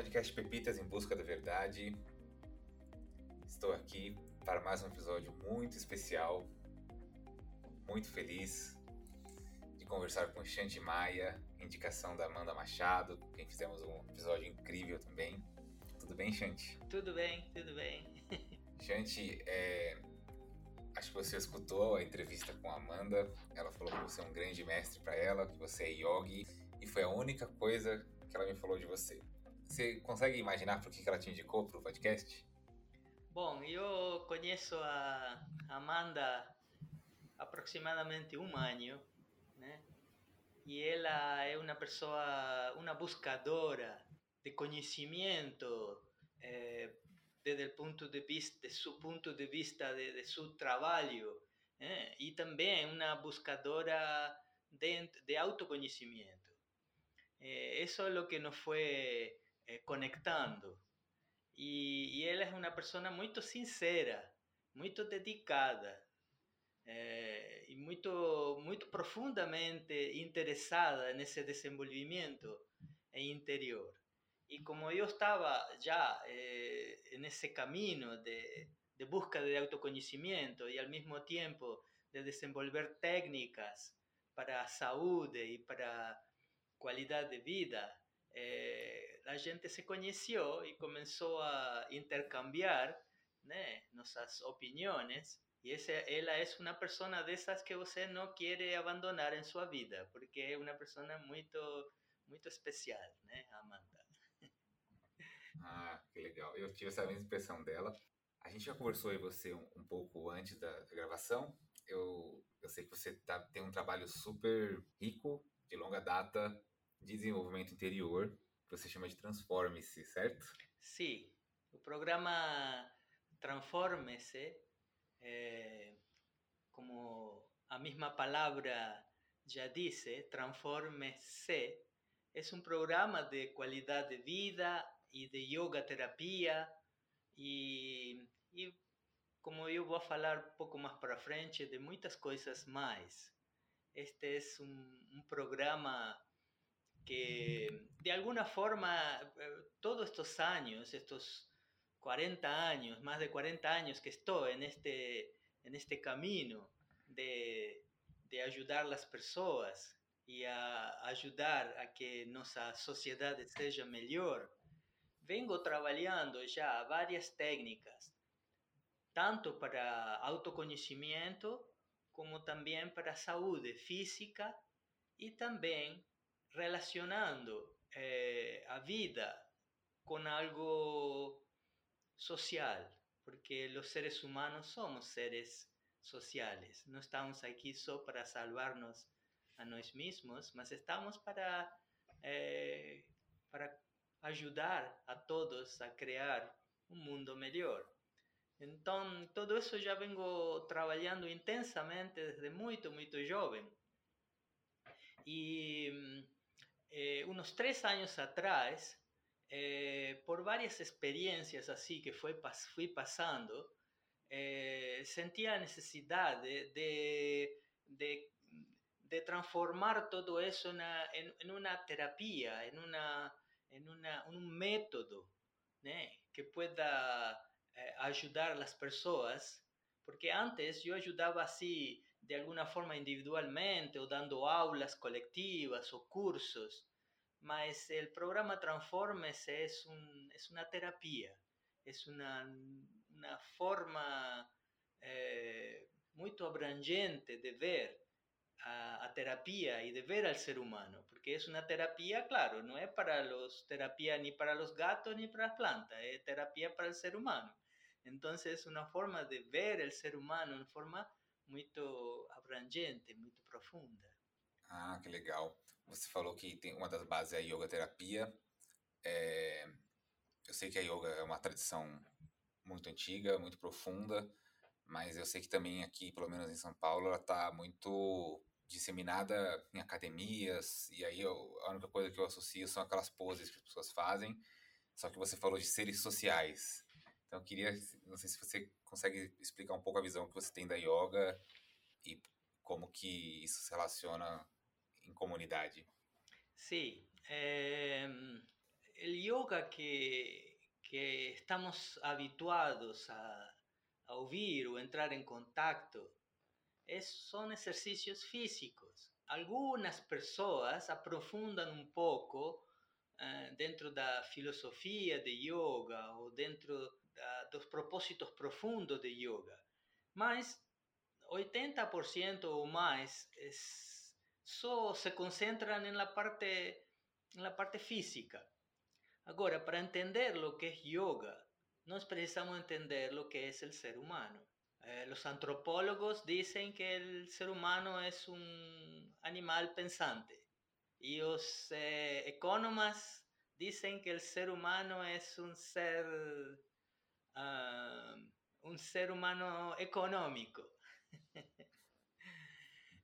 podcast Pepitas em Busca da Verdade. Estou aqui para mais um episódio muito especial, muito feliz de conversar com Shanti Maia, indicação da Amanda Machado, quem fizemos um episódio incrível também. Tudo bem, Shanti? Tudo bem, tudo bem. Shanti, é... acho que você escutou a entrevista com a Amanda. Ela falou que você é um grande mestre para ela, que você é yogi, e foi a única coisa que ela me falou de você. Você consegue imaginar por que ela te indicou para o podcast? Bom, eu conheço a Amanda aproximadamente um ano, né? E ela é uma pessoa, uma buscadora de conhecimento eh, desde o ponto de vista, de seu ponto de vista de, de seu trabalho, eh? e também uma buscadora de, de autoconhecimento. Eh, eso es lo que nos fue eh, conectando. Y, y, ela é uma pessoa muito sincera, muito dedicada eh, e muito, muito profundamente interessada nesse interior. E como eu estava já eh, nesse caminho de, de busca de autoconhecimento e ao mesmo tempo de desenvolver técnicas para a saúde e para qualidade de vida, eh, a gente se conheceu e começou a intercambiar né, nossas opiniões. E essa, ela é uma pessoa dessas que você não quer abandonar em sua vida, porque é uma pessoa muito, muito especial, né, Amanda? Ah, que legal. Eu tive essa mesma impressão dela. A gente já conversou aí você um, um pouco antes da gravação. Eu, eu sei que você tá, tem um trabalho super rico, de longa data, desenvolvimento interior, que você chama de Transforme-se, certo? Sim. O programa Transforme-se, é, como a mesma palavra já disse, Transforme-se, é um programa de qualidade de vida e de yoga terapia e, e como eu vou falar pouco mais para frente de muitas coisas mais. Este é um, um programa que de alguna forma eh, todos estos años, estos 40 años, más de 40 años que estoy en este, en este camino de, de ayudar a las personas y a ayudar a que nuestra sociedad sea mejor, vengo trabajando ya varias técnicas, tanto para autoconocimiento como también para salud física y también relacionando eh, a vida com algo social, porque os seres humanos somos seres sociais. Não estamos aqui só para salvar-nos a nós mesmos, mas estamos para, eh, para ajudar a todos a criar um mundo melhor. Então, tudo isso já venho trabalhando intensamente desde muito, muito jovem. Mm, e eh, unos tres años atrás, eh, por varias experiencias así que fue, fui pasando, eh, sentía la necesidad de, de, transformar todo eso en, en, una terapia, en, una, en una, un método que pueda ayudar a las personas, porque antes yo ayudaba así de alguna forma individualmente o dando aulas colectivas o cursos, mas el programa Transformes es, un, es una terapia, es una, una forma eh, muy abrangente de ver a, a, terapia y de ver al ser humano, porque es una terapia, claro, no es para los terapia ni para los gatos ni para las plantas, es terapia para el ser humano. Entonces es una forma de ver el ser humano, una forma muito abrangente, muito profunda. Ah, que legal. Você falou que tem uma das bases é a yoga terapia. É... Eu sei que a yoga é uma tradição muito antiga, muito profunda, mas eu sei que também aqui, pelo menos em São Paulo, ela está muito disseminada em academias, e aí eu, a única coisa que eu associo são aquelas poses que as pessoas fazem, só que você falou de seres sociais. Então, eu queria, não sei se você consegue explicar um pouco a visão que você tem da yoga e como que isso se relaciona em comunidade. Sim, é, el yoga que, que estamos habituados a, a oír o entrar en contacto es, son ejercicios físicos. Algunas personas aprofundan un poco eh, dentro da filosofia de yoga ou dentro dos propósitos profundos de yoga. Mas 80% ou mais es, só se concentram na parte, na parte física. Agora, para entender lo que es yoga, nos precisamos entender lo que es el ser humano. Eh, los antropólogos dicen que el ser humano es un animal pensante y los eh, economas dicen que el ser humano es un ser, uh, un ser humano económico.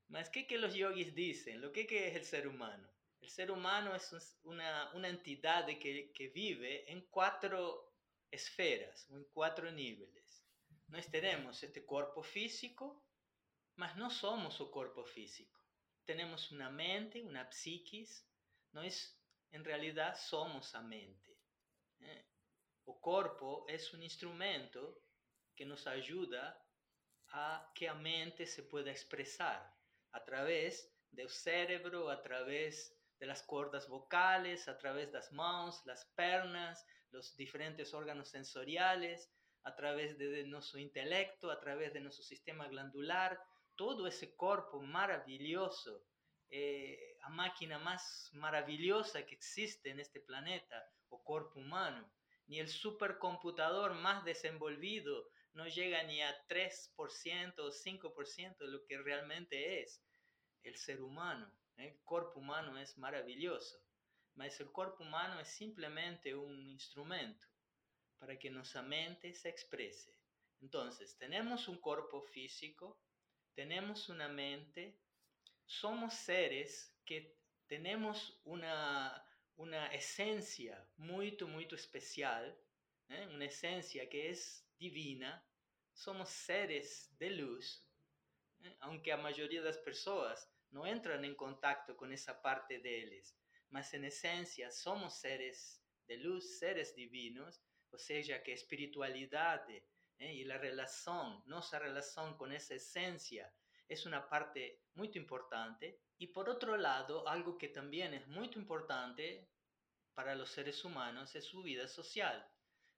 Más que que los yogis dicen, lo que, es el ser humano. El ser humano es una, una entidad que, que vive en cuatro esferas, en cuatro niveles. Nós tenemos este cuerpo físico, mas no somos o cuerpo físico. Tenemos una mente, una psiquis, nós en realidad somos a mente. ¿eh? O corpo es un instrumento que nos ayuda a que a mente se pueda expresar a través del cerebro, a través de las cuerdas vocales, a través de las manos, las pernas, los diferentes órganos sensoriales, a través de, nuestro intelecto, a través de nuestro sistema glandular, todo ese cuerpo maravilloso, eh, la máquina más maravillosa que existe en este planeta, o cuerpo humano, ni el supercomputador más desenvolvido no llega ni a 3% o 5% de lo que realmente es el ser humano. El cuerpo humano es maravilloso, mas el cuerpo humano es simplemente un instrumento para que nuestra mente se exprese. Entonces, tenemos un cuerpo físico, tenemos una mente, somos seres que tenemos una, uma essência muito, muito especial, né? uma essência que é divina. Somos seres de luz, né? aunque a maioria das pessoas não entram em contato com essa parte deles, mas em essência somos seres de luz, seres divinos, ou seja, que a espiritualidade e ¿eh? a relação, nossa relação com essa essência es una parte muy importante. Y por otro lado, algo que también es muy importante para los seres humanos es su vida social.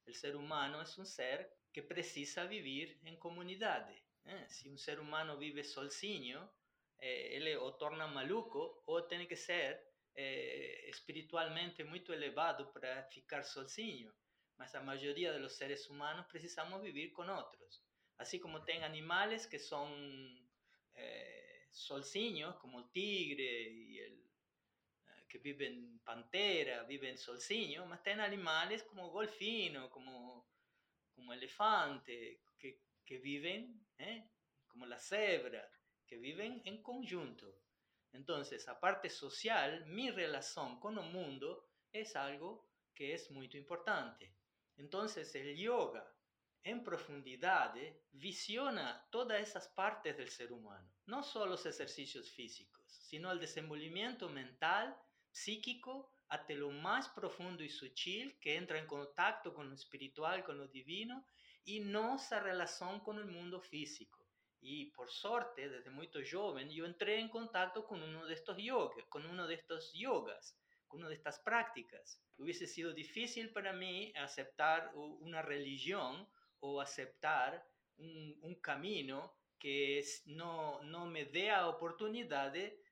El ser humano es un ser que precisa vivir en comunidad. ¿eh? Si un ser humano vive solciño, eh, él o torna maluco o tiene que ser espiritualmente muy elevado para ficar solciño mas la mayoría de los seres humanos precisamos vivir con otros. Así como ten animales que son eh, como el tigre y el eh, que viven pantera, viven solciño, mas ten animales como golfino, como, como elefante, que, que viven, eh, como la cebra, que viven en conjunto. Entonces, a parte social, mi relación con el mundo es algo que es muy importante. Entonces el yoga en profundidad visiona todas esas partes del ser humano, no solo los ejercicios físicos, sino el desenvolvimiento mental, psíquico, hasta lo más profundo y sutil que entra en contacto con lo espiritual, con lo divino y no se relación con el mundo físico. Y por suerte, desde muy joven, yo entré en contacto con uno de estos yogas, con uno de estos yogas, con una de estas prácticas hubiese sido difícil para mí aceptar una religión o aceptar un, camino que no, no me dé la oportunidad de,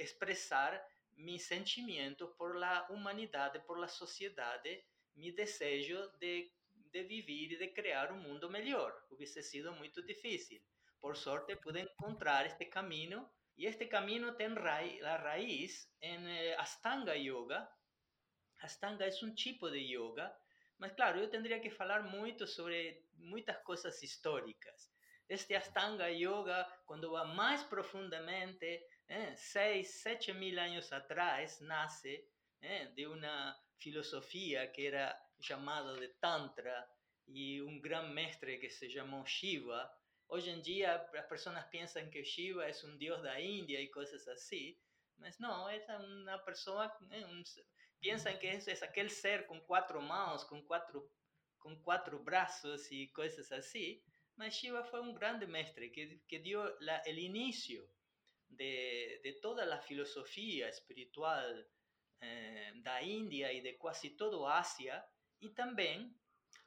expresar mis sentimientos por la humanidad, por la sociedad, mi deseo de, de vivir y de crear un mundo mejor. Hubiese sido muy difícil. Por suerte pude encontrar este camino y este camino tiene la raíz en eh, Astanga Yoga, Astanga es un tipo de yoga, Mas claro, eu teria que falar muito sobre muitas coisas históricas. este Astanga Yoga, quando vai mais profundamente, é, seis, sete mil anos atrás, nasce é, eh, de uma filosofia que era chamada de Tantra e um grande mestre que se chamou Shiva. Hoje em dia, as pessoas pensam que Shiva é um deus da Índia e coisas assim, mas não, é uma pessoa, é eh, um, piensan que es, es aquel ser con cuatro manos, con cuatro, con cuatro brazos y cosas así. Mas Shiva fue un grande mestre que, que dio la, el inicio de, de, toda la filosofía espiritual eh, da India y de casi todo Asia y también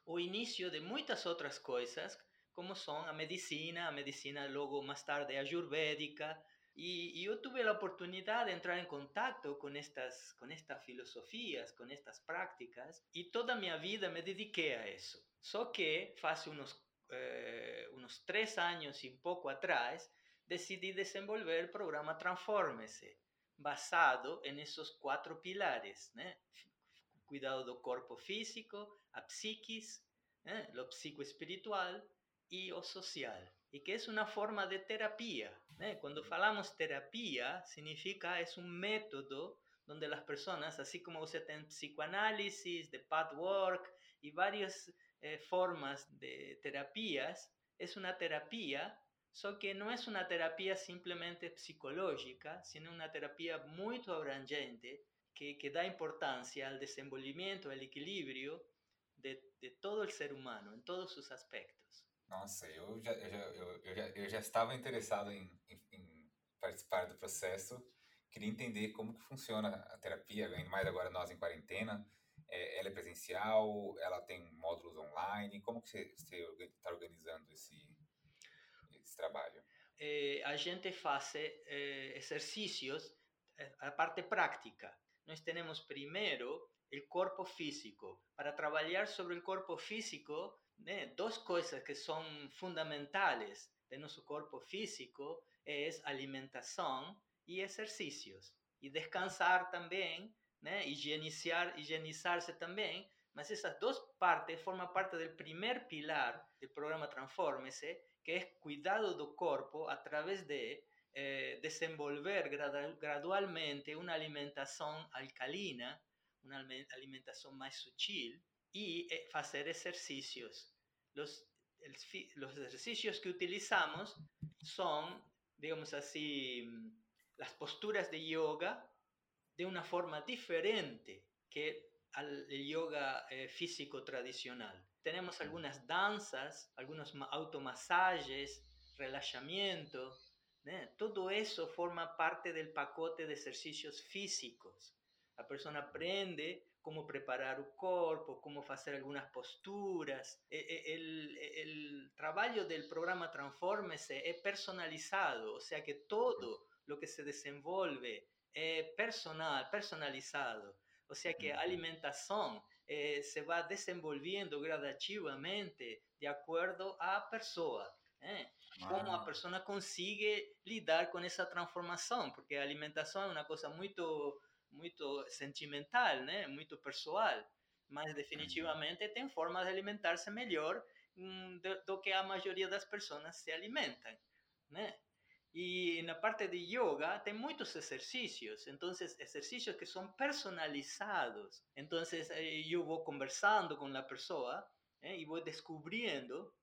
o inicio de muchas otras cosas como son a medicina, a medicina luego más tarde ayurvédica, y, yo tuve la oportunidad de entrar en contacto con estas, con estas filosofías, con estas prácticas, y toda mi vida me dediqué a eso. Solo que hace unos, eh, unos tres años y poco atrás, decidí desenvolver el programa Transformese, basado en esos cuatro pilares, cuidado del cuerpo físico, a psiquis, lo psicoespiritual y o social y que es una forma de terapia. ¿eh? Cuando hablamos terapia, significa es un método donde las personas, así como usted tiene psicoanálisis, de pathwork y varias eh, formas de terapias, es una terapia, solo que no es una terapia simplemente psicológica, sino una terapia muy abrangente que, que da importancia al desenvolvimiento, al equilibrio de, de todo el ser humano en todos sus aspectos. Nossa, eu já, eu já, eu, eu já, eu já estava interessado em, em, em, participar do processo, queria entender como que funciona a terapia, ainda mais agora nós em quarentena, é, ela é presencial, ela tem módulos online, como que você está organizando esse, esse trabalho? Eh, a gente faz eh, exercícios, eh, a parte prática. Nós temos primeiro o corpo físico. Para trabalhar sobre o corpo físico, ¿eh? dos cosas que son fundamentales de nuestro cuerpo físico es alimentación y ejercicios. Y descansar también, ¿eh? higienizar, higienizarse también. Mas esas dos partes forman parte del primer pilar del programa Transformese, que es cuidado del cuerpo a través de eh, desenvolver gradualmente una alimentación alcalina, una alimentación más sutil, y eh, hacer ejercicios. Los, los ejercicios que utilizamos son, digamos así, las posturas de yoga de una forma diferente que al yoga eh, físico tradicional. Tenemos algunas danzas, algunos automasajes, relajamiento, ¿eh? todo eso forma parte del pacote de ejercicios físicos. La persona aprende cómo preparar el cuerpo, cómo hacer algunas posturas. E, e, el, el trabajo del programa Transformese es personalizado, o sea que todo lo que se desenvolve es personal, personalizado. O sea que alimentación eh, se va desenvolviendo gradativamente de acuerdo a persona. ¿eh? Cómo la persona consigue lidar con esa transformación, porque alimentación es una cosa muy muito sentimental, né? muito pessoal, mas definitivamente tem formas de alimentar-se melhor hum, do, do, que a maioria das pessoas se alimentam. Né? E na parte de yoga tem muitos exercícios, então exercícios que são personalizados. Então eu vou conversando com a pessoa né? e vou descobrindo,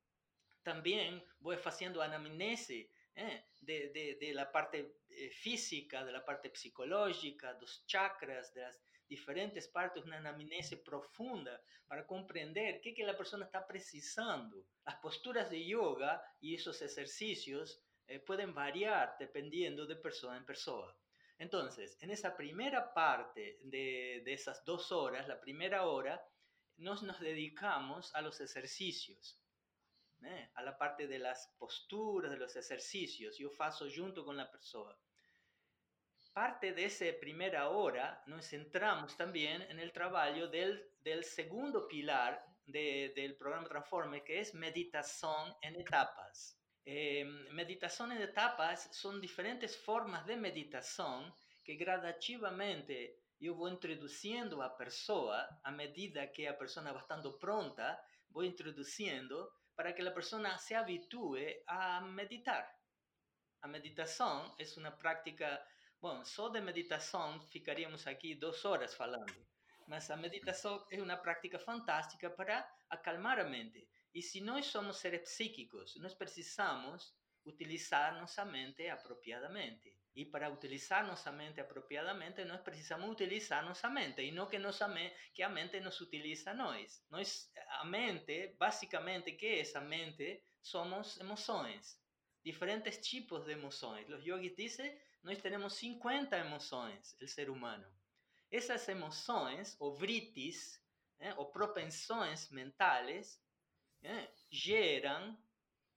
também vou fazendo anamnese ¿eh? de, de, de, la parte eh, física, de la parte psicológica, los chakras, de las diferentes partes, una anamnese profunda para comprender qué que la persona está precisando. Las posturas de yoga y esos ejercicios eh, pueden variar dependiendo de persona en persona. Entonces, en esa primera parte de, de esas dos horas, la primera hora, nos, nos dedicamos a los ejercicios. ¿Eh? a la parte de las posturas, de los ejercicios, yo faço junto con la persona. Parte de esa primera hora nos centramos también en el trabajo del, del segundo pilar de, del programa Transforme, que es meditación en etapas. Eh, meditación en etapas son diferentes formas de meditación que gradativamente yo voy introduciendo a persona a medida que a persona va estando pronta, voy introduciendo para que la persona se habitúe a meditar. La meditación es una práctica, bueno, solo de meditación ficaríamos aquí dos horas hablando, mas la meditación es una práctica fantástica para acalmar la mente. Y si no somos seres psíquicos, nos precisamos utilizar nuestra mente apropiadamente. Y para utilizar nuestra mente apropiadamente, no es precisamente utilizar nuestra mente, y no que, nos, que a mente nos utiliza nós. Nós, a mente, básicamente, ¿qué es a mente? Somos emociones, diferentes tipos de emociones. Los yogis dicen, nós tenemos 50 emociones, el ser humano. Esas emociones, o vritis, ¿eh? o propensiones mentales, ¿eh? geran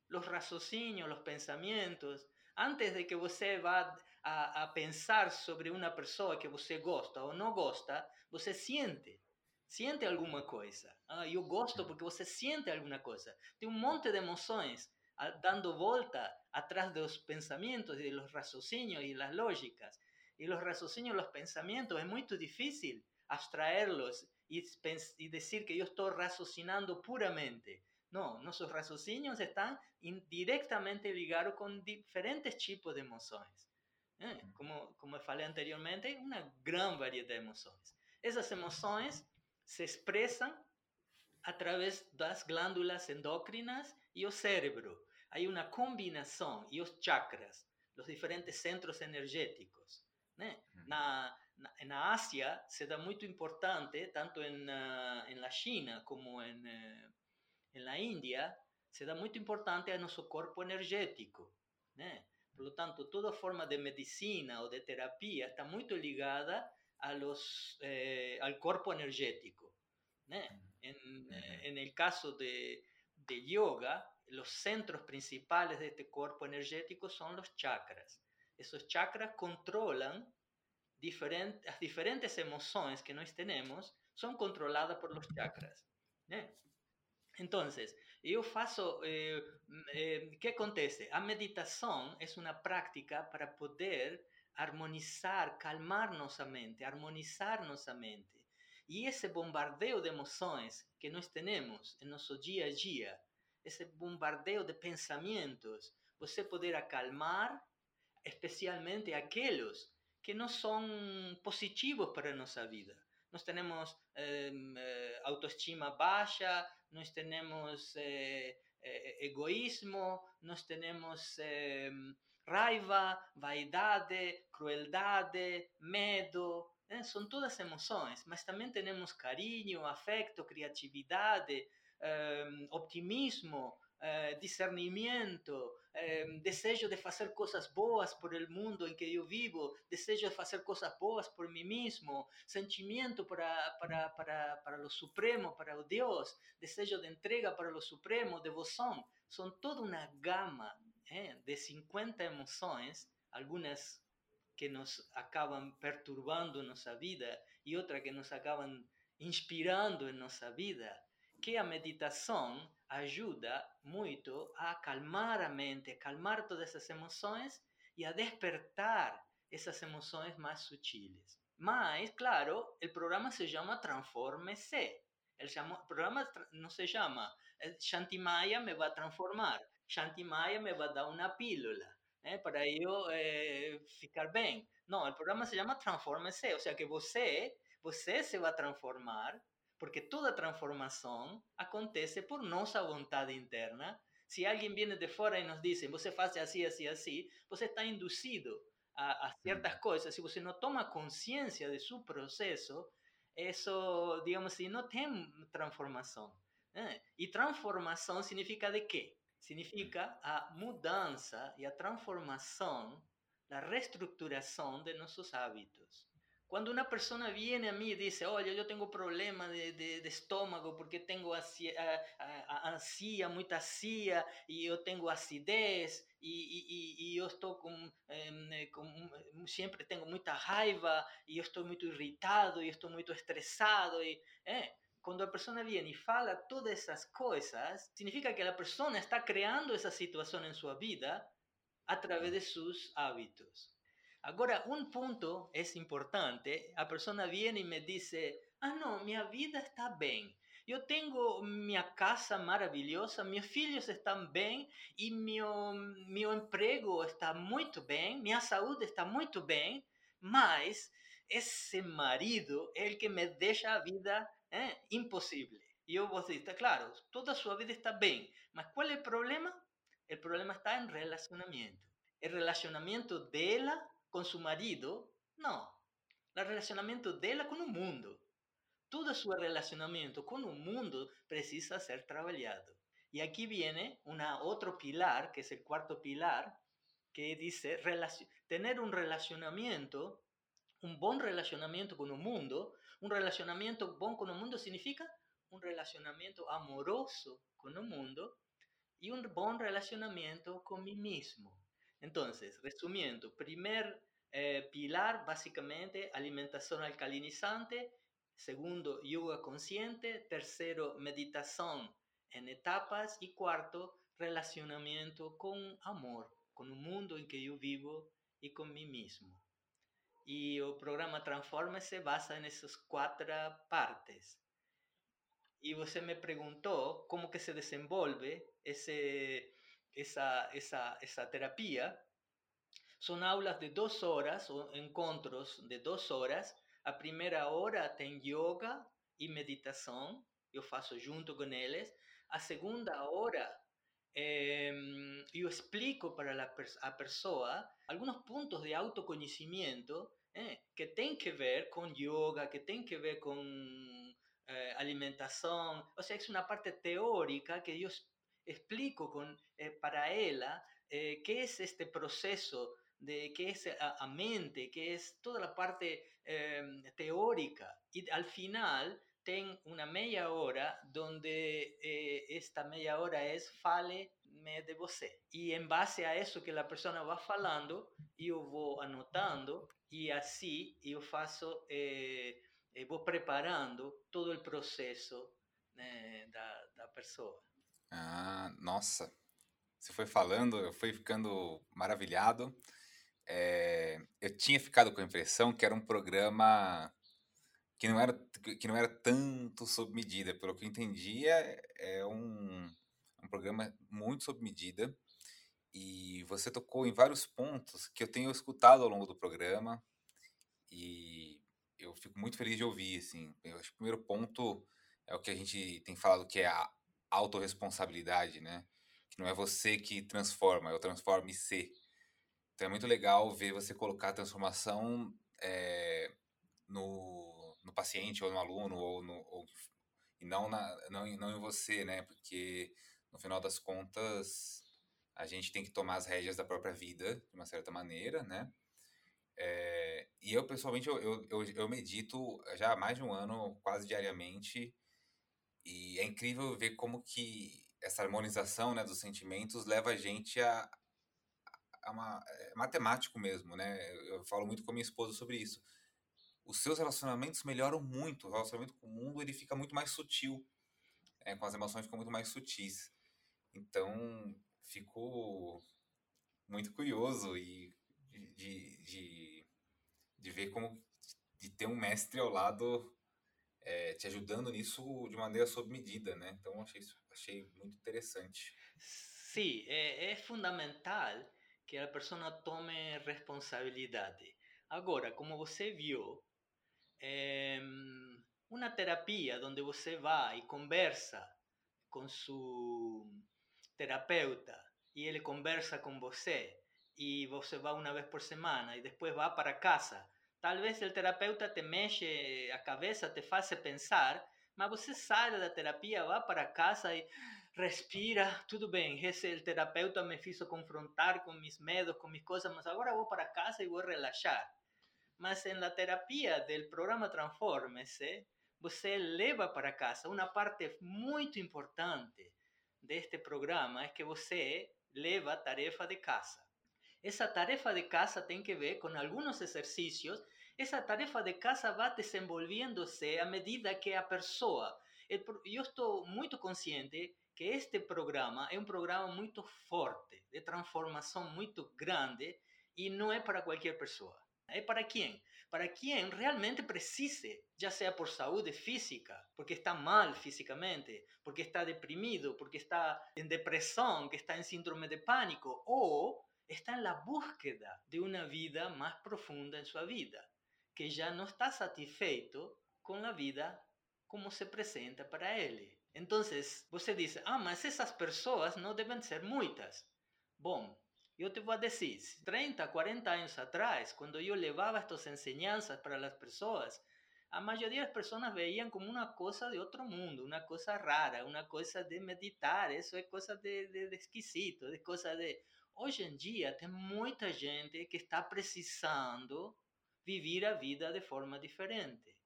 los raciocinios, los pensamientos. Antes de que você vá a, pensar sobre uma pessoa que você gosta ou não gosta, você sente. Sente alguma coisa. Ah, eu gosto porque você sente alguma coisa. Tem um monte de emoções dando volta atrás dos pensamentos e dos raciocínios e das lógicas. E os raciocínios, os pensamentos, é muito difícil abstraerlos e, e dizer que eu estou raciocinando puramente. No, nuestros raciocinios están directamente ligados con diferentes tipos de emociones. ¿eh? Como, como eu falei anteriormente, uma grande variedade de emoções. Essas emoções se expressam através das glândulas endócrinas e o cérebro. Há uma combinação e os chakras, os diferentes centros energéticos. Né? Na, na, na Ásia, se dá muito importante, tanto em, em na China como em, em eh, na Índia, se dá muito importante a nosso corpo energético. Né? Por lo tanto, toda forma de medicina o de terapia está muy ligada a los, eh, al cuerpo energético. ¿eh? En, en, el caso de, de, yoga, los centros principales de este cuerpo energético son los chakras. Esos chakras controlan diferentes, las diferentes emociones que nos tenemos, son controladas por los chakras. Entonces, yo faço, eh, eh, ¿qué acontece? A meditación es una práctica para poder armonizar, calmar nuestra mente, armonizar nuestra mente. Y ese bombardeo de emociones que nos tenemos en nuestro día a día, ese bombardeo de pensamientos, você poder acalmar especialmente aquellos que no son positivos para nuestra vida. Nos tenemos em, eh, autoestima baja, nós temos eh, eh, egoísmo, nós temos eh, raiva, vaidade, crueldade, medo, né? são todas emoções, mas também temos carinho, afeto, criatividade, optimismo, discernimento, eh, desejo de fazer coisas boas por el mundo em que eu vivo, desejo de fazer coisas boas por mim mesmo, sentimento para, para, para, para o Supremo, para Deus, desejo de entrega para o Supremo, devoção, são toda uma gama eh, de 50 emoções, algumas que nos acabam perturbando nossa vida e outras que nos acabam inspirando em nossa vida, que a meditação ajuda muito a calmar a mente, calmar todas essas emoções e a despertar essas emoções mais sutiles. Mas, claro, o programa se chama Transforme-se. O programa não se chama eh, Shantimaya me vai transformar, Shantimaya me vai dar uma pílula eh, para eu eh, ficar bem. Não, o programa se chama Transforme-se, ou seja, que você, você se vai transformar porque toda transformação acontece por nossa vontade interna. Se alguém vem de fora e nos diz, você faz assim, assim, assim, você está induzido a, a certas coisas. Se você não toma consciência de seu processo, isso, digamos assim, não tem transformação. Né? E transformação significa de quê? Significa a mudança e a transformação, a reestruturação de nossos hábitos. Cuando una persona viene a mí y dice, oye, yo tengo problema de, de, de estómago porque tengo ansía, ansía, mucha ansía, y yo tengo acidez, y, y, y yo estoy con, eh, con, siempre tengo mucha raiva, y yo estoy muy irritado, y estoy muy estresado, y... Eh, cuando la persona viene y fala todas esas cosas, significa que la persona está creando esa situación en su vida a través de sus hábitos. Ahora, un punto es importante. La persona viene y me dice, ah, no, mi vida está bien. Yo tengo mi casa maravillosa, mis hijos están bien y mi, mi empleo está muy bien, mi salud está muy bien, mas ese marido es el que me deja la vida eh, imposible. Y yo vos digo, claro, toda su vida está bien, mas ¿cuál es el problema? El problema está en relacionamiento. El relacionamiento de ella con su marido, no. El relacionamiento de ella con el mundo. Todo su relacionamiento con el mundo precisa ser trabajado. Y aquí viene una, otro pilar, que es el cuarto pilar, que dice tener un relacionamiento, un buen relacionamiento con el mundo. Un relacionamiento buen con el mundo significa un relacionamiento amoroso con el mundo y un buen relacionamiento con mí mismo. Entonces, resumiendo, primer eh, pilar, básicamente, alimentación alcalinizante. Segundo, yoga consciente. Tercero, meditación en etapas. Y cuarto, relacionamiento con amor, con el mundo en que yo vivo y con mí mismo. Y el programa Transforme se basa en esas cuatro partes. Y usted me preguntó cómo que se desenvolve ese, esa, esa, esa terapia. Son aulas de dos horas o encuentros de dos horas. A primera hora tem yoga y meditación, yo faço junto con ellos. A segunda hora eh, explico para a persona algunos puntos de autoconocimiento eh, que tienen que ver con yoga, que tienen que ver con eh, alimentación. O sea, es una parte teórica que yo explico con, eh, para ella eh, qué es este proceso de qué es a, mente, qué es toda la parte em, teórica. Y al final ten una media hora donde eh, esta media hora es fale me de você. Y en base a eso que la persona va falando, yo voy anotando y así yo faço, eh, voy preparando todo el proceso eh, da, da pessoa. Ah, nossa. Você foi falando, eu fui ficando maravilhado. É, eu tinha ficado com a impressão que era um programa que não era, que não era tanto sob medida. Pelo que eu entendia, é um, um programa muito sob medida. E você tocou em vários pontos que eu tenho escutado ao longo do programa. E eu fico muito feliz de ouvir. Assim. Eu acho que o primeiro ponto é o que a gente tem falado, que é a autorresponsabilidade, né? Que não é você que transforma, é o transforme-se. Então é muito legal ver você colocar a transformação é, no, no paciente ou no aluno ou, no, ou e não, na, não, não em você, né? Porque no final das contas a gente tem que tomar as rédeas da própria vida de uma certa maneira, né? É, e eu pessoalmente eu, eu, eu, medito já há mais de um ano, quase diariamente, e é incrível ver como que essa harmonização né, dos sentimentos leva a gente a, a uma, é matemático mesmo, né? Eu falo muito com minha esposa sobre isso. Os seus relacionamentos melhoram muito, o relacionamento com o mundo ele fica muito mais sutil, é, com as emoções ficam muito mais sutis. Então, fico muito curioso e de, de, de ver como de ter um mestre ao lado é, te ajudando nisso de maneira sob medida, né? Então achei achei muito interessante. Sim, é, é fundamental que a pessoa tome responsabilidade. Agora, como você viu, é, uma terapia onde você vai e conversa com seu terapeuta e ele conversa com você e você vai uma vez por semana e depois vai para casa Tal vez el terapeuta te mexe a cabeça, te hace pensar, mas você sai da terapia, va para casa y respira, tudo bem, esse el terapeuta me hizo confrontar con mis medos, con mis cosas, mas agora vou para casa voy a relaxar. Mas en la terapia del programa Transforme-se, você leva para casa una parte muy importante de este programa es que você leva tarefa de casa. Esa tarefa de casa tiene que ver con algunos ejercicios. Esa tarefa de casa va desenvolviéndose a medida que a persona. Yo estoy muy consciente que este programa es un programa muy fuerte, de transformación muy grande y no es para cualquier persona. ¿Es para quién? Para quien realmente precise, ya sea por salud física, porque está mal físicamente, porque está deprimido, porque está en depresión, que está en síndrome de pánico, o está en la búsqueda de una vida más profunda en su vida, que ya no está satisfecho con la vida como se presenta para él. Entonces, usted dice, ah, mas esas personas no deben ser muchas. Bom, eu te vou dizer, 30, 40 anos atrás, quando eu levava estas enseñanças para as pessoas, a maioria das pessoas veiam como uma coisa de outro mundo, uma coisa rara, uma coisa de meditar, isso é coisa de, de, de esquisito, de coisa de... Hoje em dia tem muita gente que está precisando viver a vida de forma diferente.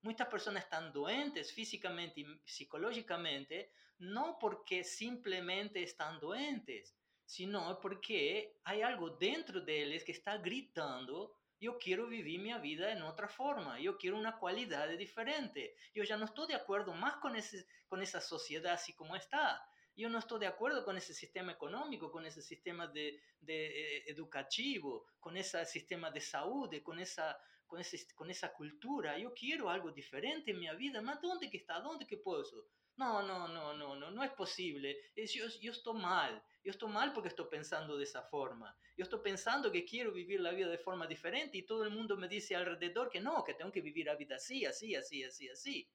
Muitas pessoas estão doentes fisicamente e psicologicamente, não porque simplesmente estão doentes, sino porque há algo dentro deles que está gritando eu quero viver minha vida em outra forma, eu quero uma qualidade diferente. Eu já não estou de acordo mais com, esse, com essa sociedade assim como está. Eu não estou de acordo com esse sistema econômico, com esse sistema de, de eh, educativo, com esse sistema de esse, com essa cultura. Eu quero algo diferente em minha vida, mas onde que está? Onde que posso? Não, não, não, não, não, não é possível. Eu, eu estou mal. Eu estou mal porque estou pensando dessa forma. Eu estou pensando que quero viver a vida de forma diferente e todo mundo me diz ao redor que não, que tenho que viver a vida assim, assim, assim, assim, assim.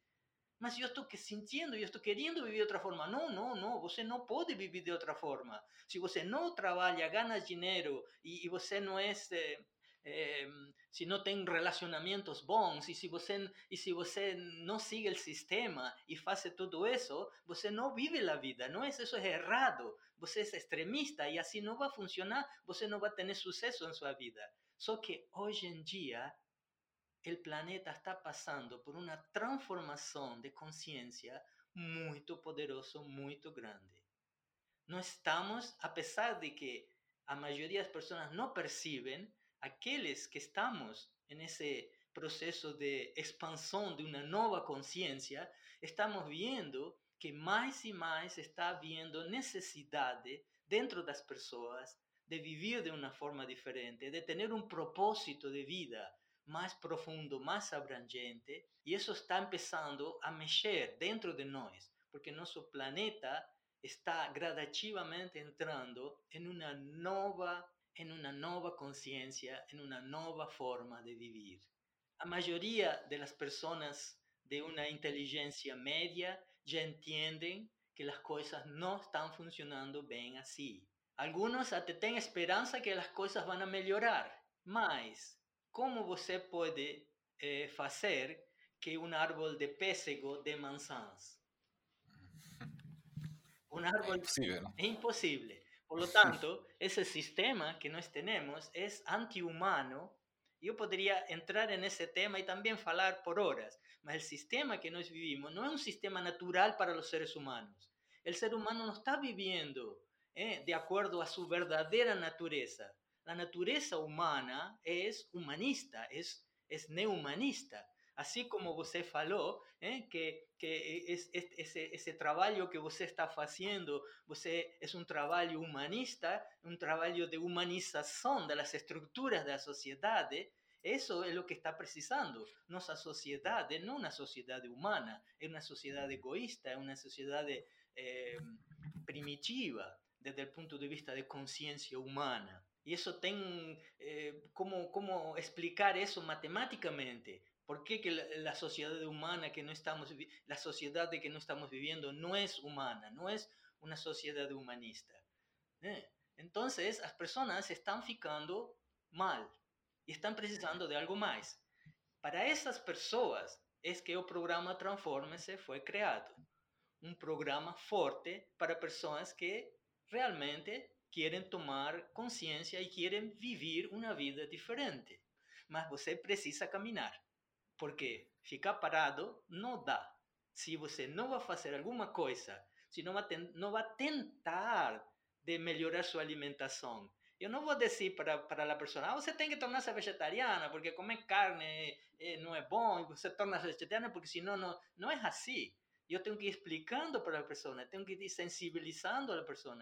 Mas eu estou sentindo, eu estou querendo viver de outra forma. Não, não, não, você não pode viver de outra forma. Se você não trabalha, ganha dinheiro e, e você não é eh, se não tem relacionamentos bons, e se você e se você não sigue o sistema e faz tudo isso, você não vive a vida, não é isso é errado. Você é extremista e assim não vai funcionar, você não vai ter sucesso em sua vida. Só que hoje em dia o planeta está passando por uma transformação de consciência muito poderoso, muito grande. Não estamos, apesar de que a maioria das pessoas não percebem, aqueles que estamos en ese proceso de expansión de una nueva conciencia, estamos viendo que más y más está habiendo necesidad dentro de las personas de vivir de una forma diferente, de tener un propósito de vida más profundo, más abrangente, y eso está empezando a mexer dentro de nosotros, porque nuestro planeta está gradativamente entrando en una nueva en una nueva conciencia, en una nueva forma de vivir. La mayoría de las personas de una inteligencia media ya entienden que las cosas no están funcionando bien así. Algunos hasta tienen esperanza que las cosas van a mejorar, mas ¿cómo você puede eh, hacer que un árbol de pêssego dé manzanas? Un árbol es imposible, ¿no? es imposible. Por lo tanto, ese sistema que nós temos é antihumano. Eu poderia entrar nesse tema e também falar por horas, mas o sistema que nós vivimos não é um sistema natural para os seres humanos. O ser humano não está vivendo eh, de acordo a sua verdadeira natureza. A natureza humana é humanista, é, é neumanista. Assim como você falou, eh, que, que esse, esse trabalho que você está fazendo, você é um trabalho humanista, um trabalho de humanização das estruturas da sociedade, isso é o que está precisando. Nossa sociedade não é uma sociedade humana, é uma sociedade egoísta, é uma sociedade eh, primitiva, desde o ponto de vista de consciência humana. E isso tem eh, como, como explicar isso matematicamente. ¿Por qué que la, sociedad humana que no estamos, la sociedad de que no estamos viviendo no es humana, no es una sociedad humanista? ¿Eh? Entonces, las personas están ficando mal y están precisando de algo más. Para esas personas es que el programa Transforme-se fue creado. Un programa fuerte para personas que realmente quieren tomar conciencia y quieren vivir una vida diferente. Mas você precisa caminar. Porque ficar parado não dá. Se você não vai fazer alguma coisa, se não vai, não vai tentar de melhorar sua alimentação, eu não vou dizer para, para a pessoa, ah, você tem que tornar-se vegetariana, porque comer carne eh, não é bom, e você torna-se vegetariana, porque senão não, não é assim. Eu tenho que ir explicando para a pessoa, tenho que ir sensibilizando a pessoa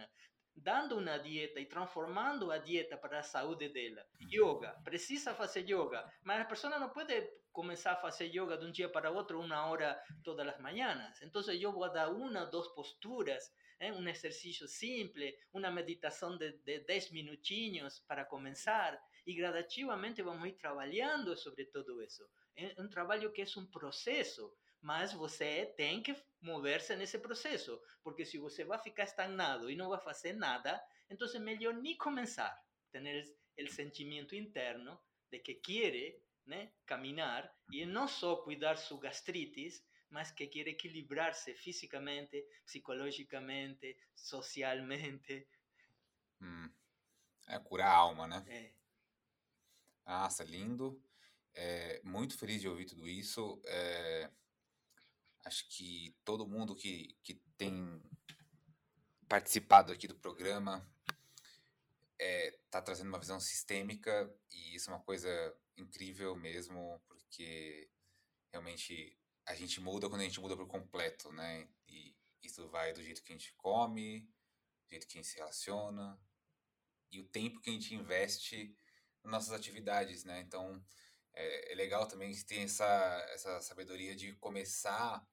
dando uma dieta e transformando a dieta para a saúde dela. Yoga, precisa fazer yoga, mas a pessoa não pode começar a fazer yoga de um dia para outro, uma hora todas as manhãs. Então eu vou dar uma, duas posturas, ¿eh? um exercício simples, uma meditação de, de 10 minutinhos para começar, e gradativamente vamos ir trabalhando sobre tudo isso. É um trabalho que é um processo, mas você tem que mover-se nesse processo, porque se você vai ficar estagnado e não vai fazer nada, entonces mejor ni comenzar, tener el, el sentimiento interno de que quiere ¿né? caminar y no solo cuidar su gastritis, más que quiere equilibrarse físicamente, psicológicamente, socialmente. Hum. É curar a alma, né? É. Nossa, lindo. É, muito feliz de ouvir tudo isso. É, acho que todo mundo que, que tem participado aqui do programa está trazendo uma visão sistêmica e isso é uma coisa incrível mesmo, porque realmente a gente muda quando a gente muda por completo, né? E isso vai do jeito que a gente come, do jeito que a gente se relaciona e o tempo que a gente investe nas nossas atividades, né? Então é, é legal também ter essa, essa sabedoria de começar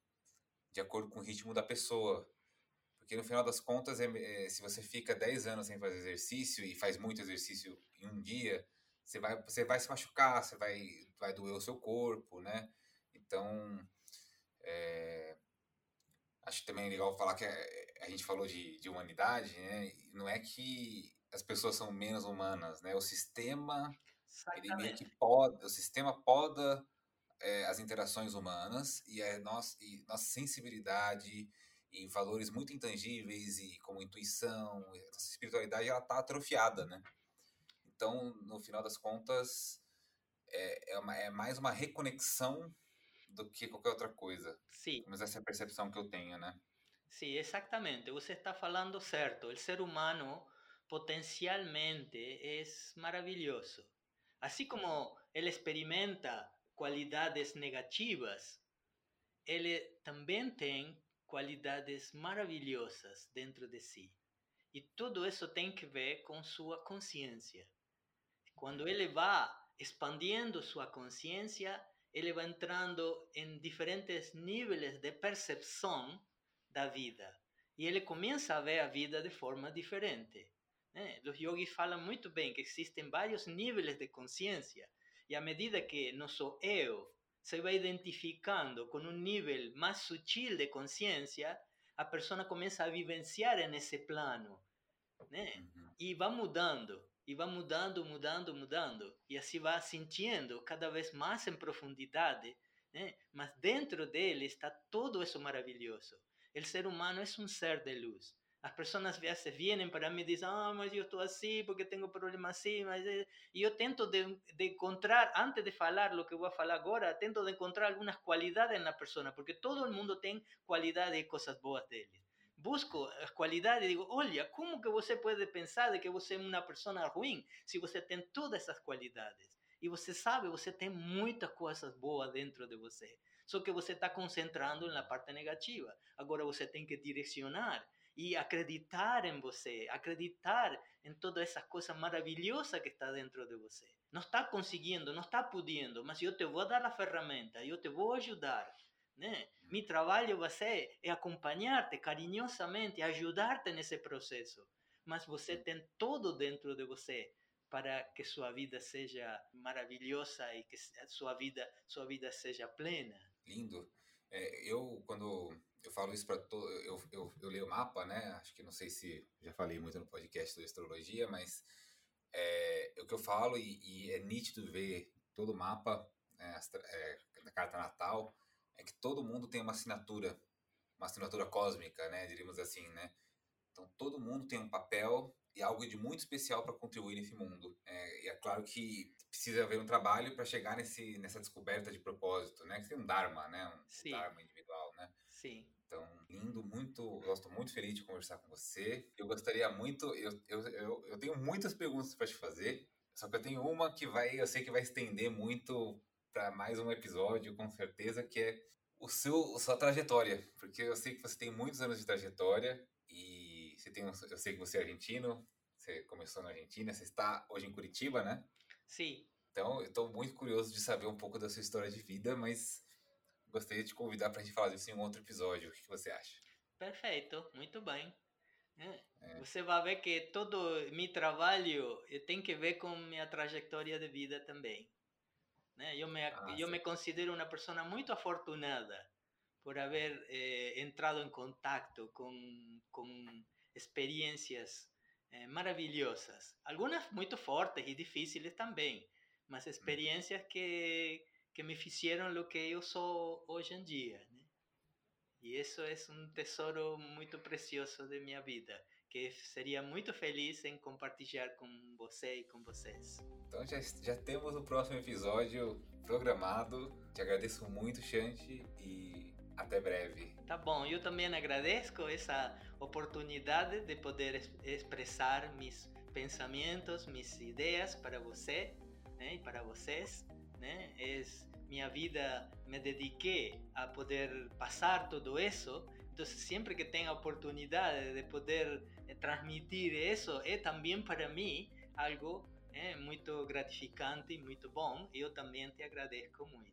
de acordo com o ritmo da pessoa. Porque no final das contas, é, é, se você fica 10 anos sem fazer exercício e faz muito exercício em um dia, você vai, você vai se machucar, você vai, vai doer o seu corpo, né? Então, é, acho também legal falar que a, a gente falou de, de humanidade, né? Não é que as pessoas são menos humanas, né? O sistema, ele meio que poda, o sistema poda é, as interações humanas e a nossa, e nossa sensibilidade e valores muito intangíveis e como intuição, nossa espiritualidade ela tá atrofiada, né? Então, no final das contas, é, é, uma, é mais uma reconexão do que qualquer outra coisa. Sim. Mas essa é a percepção que eu tenho, né? Sim, exatamente. Você está falando certo. O ser humano potencialmente é maravilhoso. Assim como ele experimenta qualidades negativas, ele também tem qualidades maravilhosas dentro de si. E tudo isso tem que ver com sua consciência. Quando ele vai expandindo sua consciência, ele vai entrando em diferentes níveis de percepção da vida. E ele começa a ver a vida de forma diferente. Né? Os yogis falam muito bem que existem vários níveis de consciência. E à medida que nosso eu se vai identificando com um nível mais sutil de consciência, a pessoa começa a vivenciar nesse plano, né? E vai mudando, e vai mudando, mudando, mudando, e assim vai sentindo cada vez mais em profundidade, ¿eh? né? Mas dentro dele está todo isso maravilhoso. O ser humano é um ser de luz. As pessoas vezes vêm para mim e dizem, ah, mas eu estou assim porque tenho problema assim, mas... E eu tento de, de, encontrar, antes de falar o que vou falar agora, tento de encontrar algumas qualidades na pessoa, porque todo mundo tem qualidades e coisas boas dele. Busco as qualidades e digo, olha, como que você pode pensar de que você é uma pessoa ruim se você tem todas essas qualidades? E você sabe, você tem muitas coisas boas dentro de você. Só que você está concentrando na parte negativa. Agora você tem que direcionar y acreditar en você, acreditar en toda esa cosa maravillosa que está dentro de você. No está consiguiendo, no está pudiendo, mas yo te voy a dar la ferramenta, yo te voy a ayudar. Né? Mi trabalho vai ser é acompanhar-te carinhosamente, ajudar-te nesse processo. Mas você tem todo dentro de você para que sua vida seja maravilhosa e que sua vida, sua vida seja plena. Lindo. É, eu, quando eu falo isso para todo. Eu, eu, eu leio o mapa, né? Acho que não sei se já falei muito no podcast da astrologia, mas é, é o que eu falo e, e, é nítido ver todo o mapa né, é, da carta natal é que todo mundo tem uma assinatura, uma assinatura cósmica, né? Diríamos assim, né? Então todo mundo tem um papel e algo de muito especial para contribuir nesse mundo. É, e é claro que precisa haver um trabalho para chegar nesse, nessa descoberta de propósito, né? Que tem um dharma, né? Um Sim. dharma individual, né? Sim. Então, lindo, muito. Estou muito feliz de conversar com você. Eu gostaria muito. Eu, eu, eu, eu tenho muitas perguntas para te fazer, só que eu tenho uma que vai, eu sei que vai estender muito para mais um episódio, com certeza, que é o seu, a sua trajetória, porque eu sei que você tem muitos anos de trajetória e você tem, eu sei que você é argentino, você começou na Argentina, você está hoje em Curitiba, né? Sim. Então, eu estou muito curioso de saber um pouco da sua história de vida, mas gostaria de te convidar para a gente falar disso em um outro episódio. O que você acha? Perfeito, muito bem. É. É. Você vai ver que todo meu trabalho tem que ver com minha trajetória de vida também. Né? Eu, me, ah, eu me considero uma pessoa muito afortunada por haber eh, entrado em contato com, com experiências eh, maravilhosas. Algumas muito fortes e difíceis também, mas experiências que, que me fizeram o que eu sou hoje em dia. Né? E isso é um tesouro muito precioso de minha vida, que seria muito feliz em compartilhar com você e com vocês. Então já, já temos o próximo episódio programado. Te agradeço muito, Chante, e até breve. Tá bom, eu também agradeço essa oportunidade de poder expressar mis pensamentos, mis ideias para você né, e para vocês. Né? Minha vida, me dediquei a poder passar tudo isso. Então, sempre que tenho a oportunidade de poder eh, transmitir isso, é também para mim algo é, muito gratificante e muito bom. Eu também te agradeço muito.